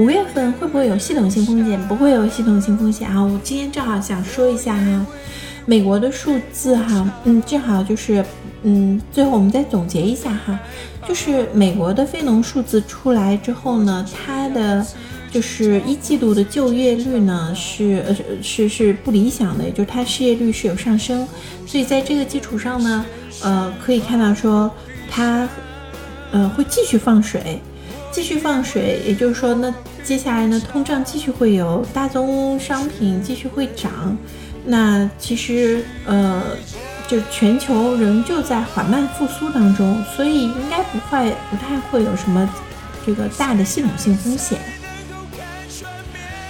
五月份会不会有系统性风险？不会有系统性风险啊！我今天正好想说一下哈，美国的数字哈，嗯，正好就是嗯，最后我们再总结一下哈，就是美国的非农数字出来之后呢，它的就是一季度的就业率呢是呃是是不理想的，也就是它失业率是有上升，所以在这个基础上呢，呃，可以看到说它呃会继续放水。继续放水，也就是说，那接下来呢，通胀继续会有，大宗商品继续会涨，那其实呃，就全球仍旧在缓慢复苏当中，所以应该不会不太会有什么这个大的系统性风险。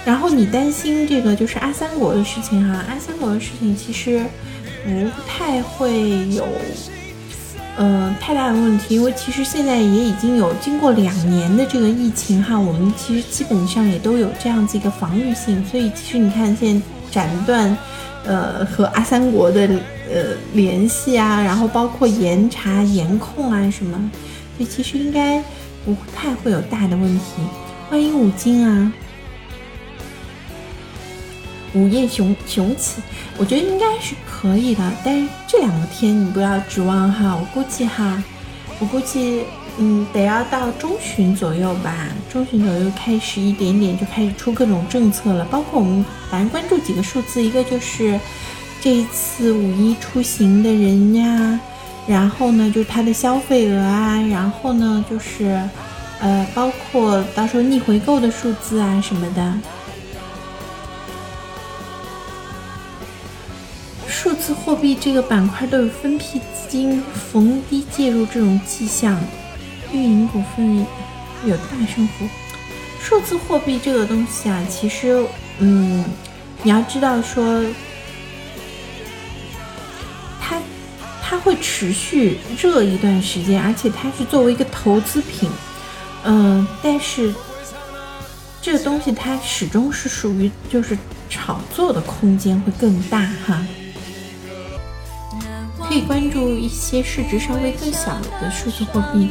然后你担心这个就是阿三国的事情哈，阿三国的事情其实不太会有。嗯，太大的问题，因为其实现在也已经有经过两年的这个疫情哈，我们其实基本上也都有这样子一个防御性，所以其实你看现在斩断，呃和阿三国的呃联系啊，然后包括严查严控啊什么，所以其实应该不太会有大的问题。欢迎五金啊。午夜雄雄起，我觉得应该是可以的，但是这两个天你不要指望哈，我估计哈，我估计嗯得要到中旬左右吧，中旬左右开始一点点就开始出各种政策了，包括我们反正关注几个数字，一个就是这一次五一出行的人呀，然后呢就是它的消费额啊，然后呢就是呃包括到时候逆回购的数字啊什么的。数字货币这个板块都有分批资金逢低介入这种迹象，运营股份有大升幅。数字货币这个东西啊，其实，嗯，你要知道说，它它会持续热一段时间，而且它是作为一个投资品，嗯，但是这个东西它始终是属于就是炒作的空间会更大哈。可以关注一些市值稍微更小的数字货币。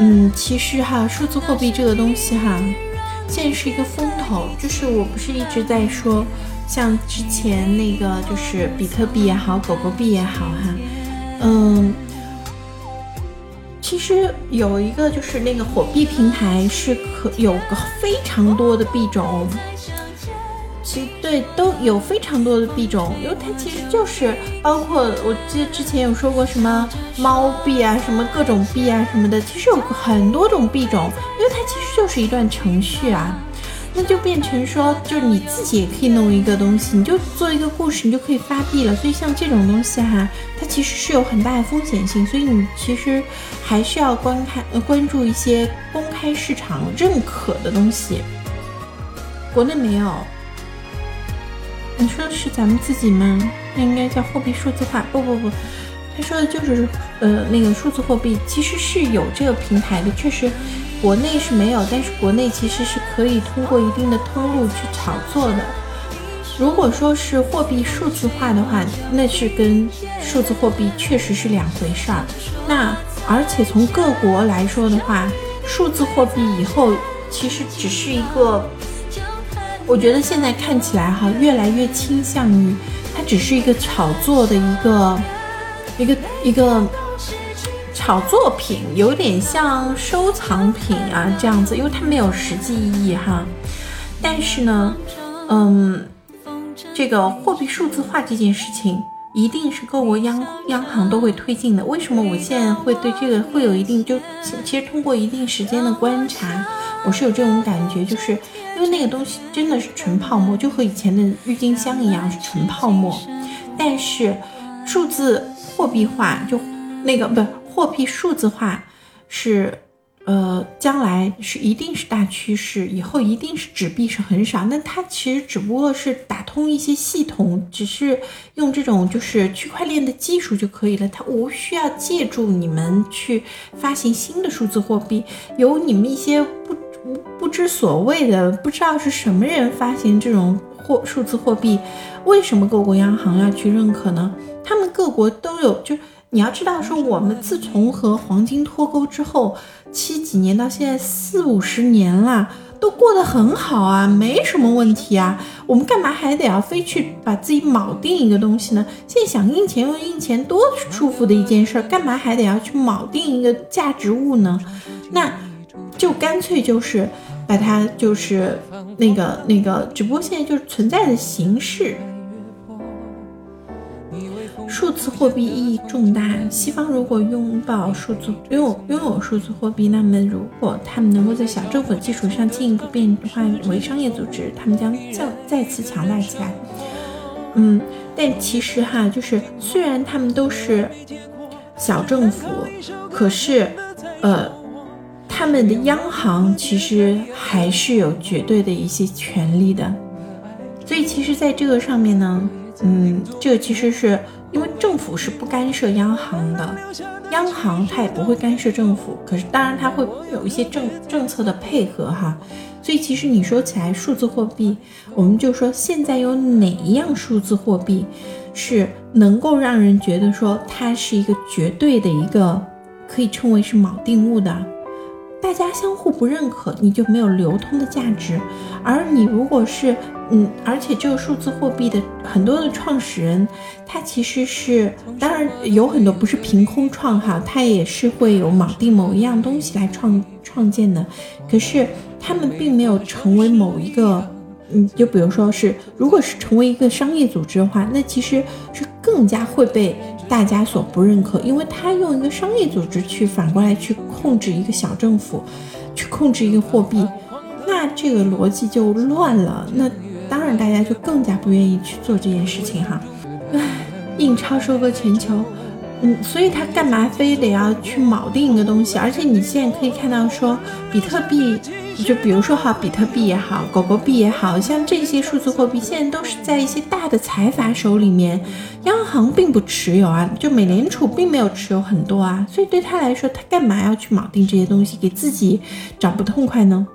嗯，其实哈，数字货币这个东西哈，现在是一个风头。就是我不是一直在说，像之前那个就是比特币也好，狗狗币也好哈，嗯，其实有一个就是那个火币平台是可有个非常多的币种。其实对都有非常多的币种，因为它其实就是包括我记得之前有说过什么猫币啊，什么各种币啊什么的，其实有很多种币种，因为它其实就是一段程序啊，那就变成说，就是你自己也可以弄一个东西，你就做一个故事，你就可以发币了。所以像这种东西哈，它其实是有很大的风险性，所以你其实还是要观看呃关注一些公开市场认可的东西，国内没有。你说的是咱们自己吗？那应该叫货币数字化。不不不，他说的就是呃那个数字货币，其实是有这个平台的，确实国内是没有，但是国内其实是可以通过一定的通路去炒作的。如果说是货币数字化的话，那是跟数字货币确实是两回事儿。那而且从各国来说的话，数字货币以后其实只是一个。我觉得现在看起来哈，越来越倾向于它只是一个炒作的一个一个一个炒作品，有点像收藏品啊这样子，因为它没有实际意义哈。但是呢，嗯，这个货币数字化这件事情，一定是各国央央行都会推进的。为什么我现在会对这个会有一定就其实通过一定时间的观察，我是有这种感觉，就是。因为那个东西真的是纯泡沫，就和以前的郁金香一样是纯泡沫。但是数字货币化就那个不货币数字化是呃将来是一定是大趋势，以后一定是纸币是很少。那它其实只不过是打通一些系统，只是用这种就是区块链的技术就可以了，它无需要借助你们去发行新的数字货币，有你们一些不。知所谓的，不知道是什么人发行这种货数字货币，为什么各国央行要去认可呢？他们各国都有，就你要知道，说我们自从和黄金脱钩之后，七几年到现在四五十年了，都过得很好啊，没什么问题啊。我们干嘛还得要非去把自己铆定一个东西呢？现在想印钱用印钱多舒服的一件事儿，干嘛还得要去铆定一个价值物呢？那就干脆就是把它就是那个那个，只不过现在就是存在的形式。数字货币意义重大。西方如果拥抱数字，拥有拥有数字货币，那么如果他们能够在小政府基础上进一步变化为商业组织，他们将再再次强大起来。嗯，但其实哈，就是虽然他们都是小政府，可是，呃，他们的央行其实还是有绝对的一些权利的。所以，其实在这个上面呢，嗯，这个其实是。因为政府是不干涉央行的，央行它也不会干涉政府，可是当然它会有一些政政策的配合哈。所以其实你说起来数字货币，我们就说现在有哪一样数字货币是能够让人觉得说它是一个绝对的一个可以称为是锚定物的？大家相互不认可，你就没有流通的价值。而你如果是，嗯，而且这个数字货币的很多的创始人，他其实是，当然有很多不是凭空创哈，他也是会有锚定某一样东西来创创建的。可是他们并没有成为某一个，嗯，就比如说是，如果是成为一个商业组织的话，那其实是更加会被。大家所不认可，因为他用一个商业组织去反过来去控制一个小政府，去控制一个货币，那这个逻辑就乱了。那当然，大家就更加不愿意去做这件事情哈。唉，印钞收割全球。嗯，所以他干嘛非得要去锚定一个东西？而且你现在可以看到，说比特币，就比如说哈，比特币也好，狗狗币也好像这些数字货币，现在都是在一些大的财阀手里面，央行并不持有啊，就美联储并没有持有很多啊，所以对他来说，他干嘛要去铆定这些东西，给自己找不痛快呢？